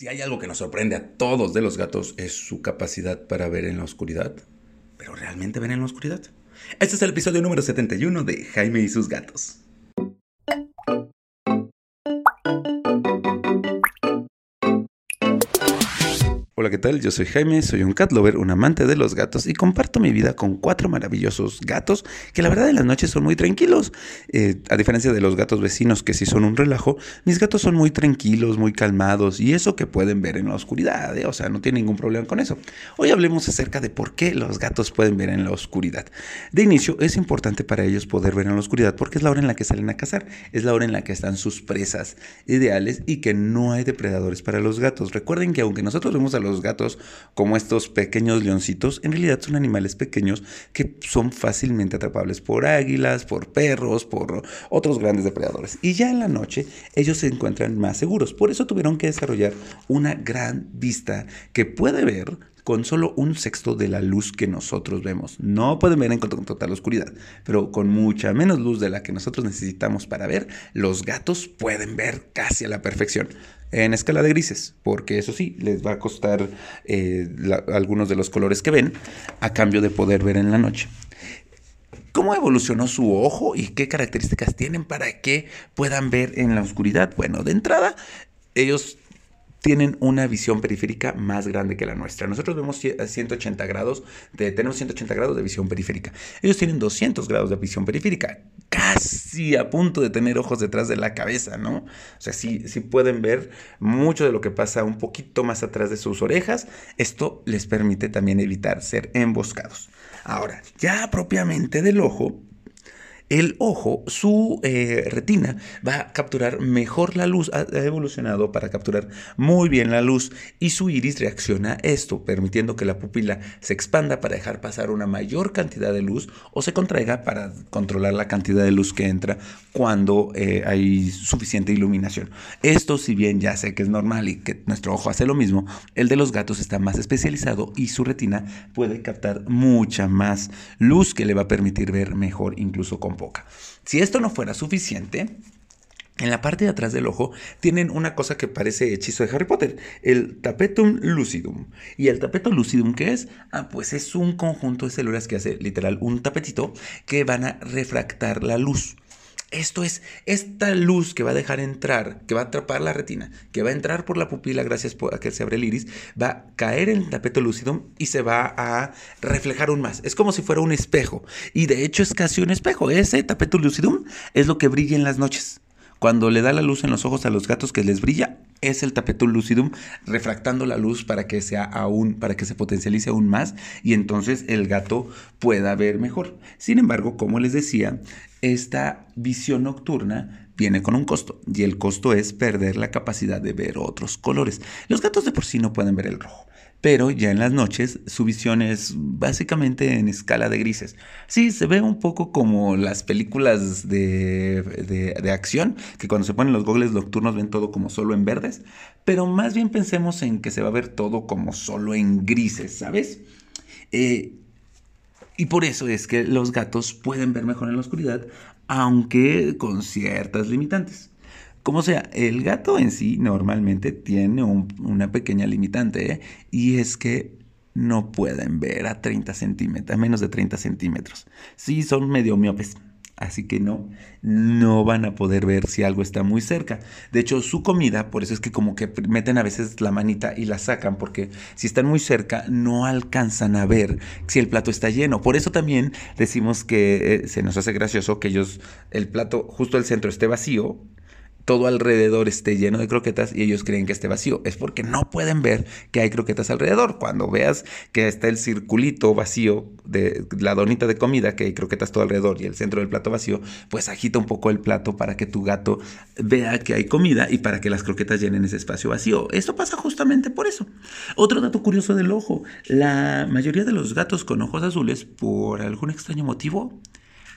Si hay algo que nos sorprende a todos de los gatos es su capacidad para ver en la oscuridad. ¿Pero realmente ven en la oscuridad? Este es el episodio número 71 de Jaime y sus gatos. Hola, ¿qué tal? Yo soy Jaime, soy un cat lover, un amante de los gatos y comparto mi vida con cuatro maravillosos gatos que la verdad en las noches son muy tranquilos. Eh, a diferencia de los gatos vecinos que sí son un relajo, mis gatos son muy tranquilos, muy calmados y eso que pueden ver en la oscuridad, ¿eh? o sea, no tiene ningún problema con eso. Hoy hablemos acerca de por qué los gatos pueden ver en la oscuridad. De inicio, es importante para ellos poder ver en la oscuridad porque es la hora en la que salen a cazar, es la hora en la que están sus presas ideales y que no hay depredadores para los gatos. Recuerden que aunque nosotros vemos a los los gatos como estos pequeños leoncitos, en realidad son animales pequeños que son fácilmente atrapables por águilas, por perros, por otros grandes depredadores. Y ya en la noche ellos se encuentran más seguros. Por eso tuvieron que desarrollar una gran vista que puede ver con solo un sexto de la luz que nosotros vemos. No pueden ver en total oscuridad, pero con mucha menos luz de la que nosotros necesitamos para ver, los gatos pueden ver casi a la perfección en escala de grises, porque eso sí, les va a costar eh, algunos de los colores que ven a cambio de poder ver en la noche. ¿Cómo evolucionó su ojo y qué características tienen para que puedan ver en la oscuridad? Bueno, de entrada, ellos tienen una visión periférica más grande que la nuestra. Nosotros vemos 180 grados, de, tenemos 180 grados de visión periférica. Ellos tienen 200 grados de visión periférica, casi a punto de tener ojos detrás de la cabeza, ¿no? O sea, sí, sí pueden ver mucho de lo que pasa un poquito más atrás de sus orejas. Esto les permite también evitar ser emboscados. Ahora, ya propiamente del ojo, el ojo, su eh, retina, va a capturar mejor la luz, ha evolucionado para capturar muy bien la luz y su iris reacciona a esto, permitiendo que la pupila se expanda para dejar pasar una mayor cantidad de luz o se contraiga para controlar la cantidad de luz que entra cuando eh, hay suficiente iluminación. Esto, si bien ya sé que es normal y que nuestro ojo hace lo mismo, el de los gatos está más especializado y su retina puede captar mucha más luz que le va a permitir ver mejor incluso con boca. Si esto no fuera suficiente, en la parte de atrás del ojo tienen una cosa que parece hechizo de Harry Potter, el tapetum lucidum. ¿Y el tapetum lucidum qué es? Ah, pues es un conjunto de células que hace literal un tapetito que van a refractar la luz. Esto es esta luz que va a dejar entrar, que va a atrapar la retina, que va a entrar por la pupila gracias a que se abre el iris, va a caer en el tapeto lúcido y se va a reflejar aún más. Es como si fuera un espejo. Y de hecho es casi un espejo. Ese tapeto lucidum es lo que brilla en las noches. Cuando le da la luz en los ojos a los gatos que les brilla, es el tapetum lucidum refractando la luz para que sea aún, para que se potencialice aún más y entonces el gato pueda ver mejor. Sin embargo, como les decía, esta visión nocturna viene con un costo y el costo es perder la capacidad de ver otros colores. Los gatos de por sí no pueden ver el rojo pero ya en las noches su visión es básicamente en escala de grises. Sí, se ve un poco como las películas de, de, acción, que cuando se ponen los gogles nocturnos ven todo como solo en verdes, pero más bien pensemos en que se va a ver todo como solo en grises, ¿sabes? Eh, y por eso es que los gatos pueden ver mejor en la oscuridad, aunque con ciertas limitantes. Como sea, el gato en sí normalmente tiene una pequeña limitante ¿eh? y es que no pueden ver a 30 centímetros, a menos de 30 centímetros. Sí, son medio miopes. Así que no, no van a poder ver si algo está muy cerca. De hecho, su comida, por eso es que como que meten a veces la manita y la sacan, porque si están muy cerca no alcanzan a ver si el plato está lleno. Por eso también decimos que eh, se nos hace gracioso que ellos, el plato justo al centro esté vacío todo alrededor esté lleno de croquetas y ellos creen que esté vacío. Es porque no pueden ver que hay croquetas alrededor. Cuando veas que está el circulito vacío de la donita de comida, que hay croquetas todo alrededor y el centro del plato vacío, pues agita un poco el plato para que tu gato vea que hay comida y para que las croquetas llenen ese espacio vacío. Esto pasa justamente por eso. Otro dato curioso del ojo, la mayoría de los gatos con ojos azules, por algún extraño motivo,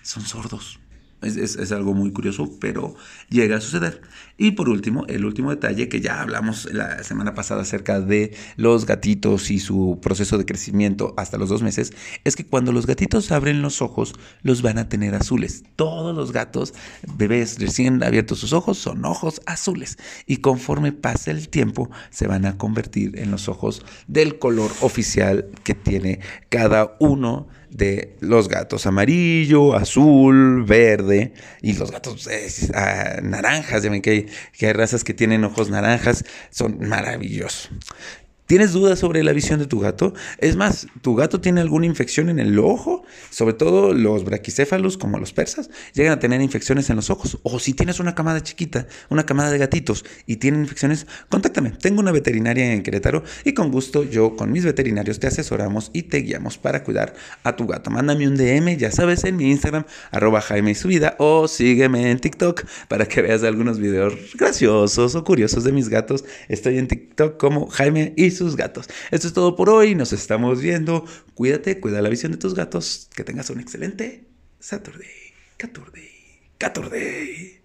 son sordos. Es, algo muy curioso, pero llega a suceder. Y por último, el último detalle que ya hablamos la semana pasada acerca de los gatitos y su proceso de crecimiento hasta los dos meses, es que cuando los gatitos abren los ojos, los van a tener azules. Todos los gatos, bebés recién abiertos sus ojos, son ojos azules. Y conforme pasa el tiempo, se van a convertir en los ojos del color oficial que tiene cada uno de los gatos amarillo, azul, verde y los gatos ah, naranjas. Ya ven que hay, que hay razas que tienen ojos naranjas, son maravillosos. ¿Tienes dudas sobre la visión de tu gato? Es más, ¿tu gato tiene alguna infección en el ojo? Sobre todo los braquicéfalos, como los persas, llegan a tener infecciones en los ojos. O si tienes una camada chiquita, una camada de gatitos y tienen infecciones, contáctame. Tengo una veterinaria en Querétaro y con gusto yo con mis veterinarios te asesoramos y te guiamos para cuidar a tu gato. Mándame un DM, ya sabes, en mi Instagram, arroba Jaime y su vida, o sígueme en TikTok para que veas algunos videos graciosos o curiosos de mis gatos. Estoy en TikTok como Jaime y sus gatos. Esto es todo por hoy, nos estamos viendo. Cuídate, cuida la visión de tus gatos. Que tengas un excelente Saturday, Caturday, Caturday.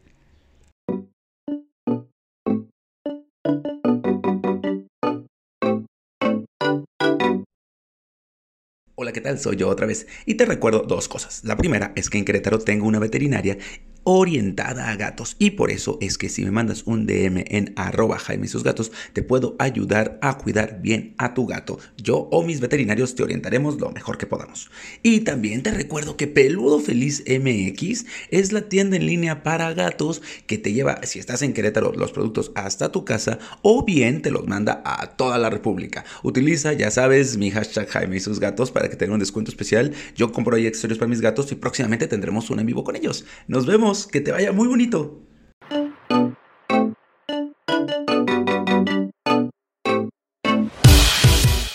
Hola, ¿qué tal? Soy yo otra vez y te recuerdo dos cosas. La primera es que en Querétaro tengo una veterinaria orientada a gatos y por eso es que si me mandas un DM en arroba Jaime y sus te puedo ayudar a cuidar bien a tu gato. Yo o mis veterinarios te orientaremos lo mejor que podamos. Y también te recuerdo que Peludo Feliz MX es la tienda en línea para gatos que te lleva, si estás en Querétaro, los productos hasta tu casa o bien te los manda a toda la República. Utiliza, ya sabes, mi hashtag Jaime y sus para que tenga un descuento especial. Yo compro ahí accesorios para mis gatos y próximamente tendremos un en vivo con ellos. Nos vemos que te vaya muy bonito.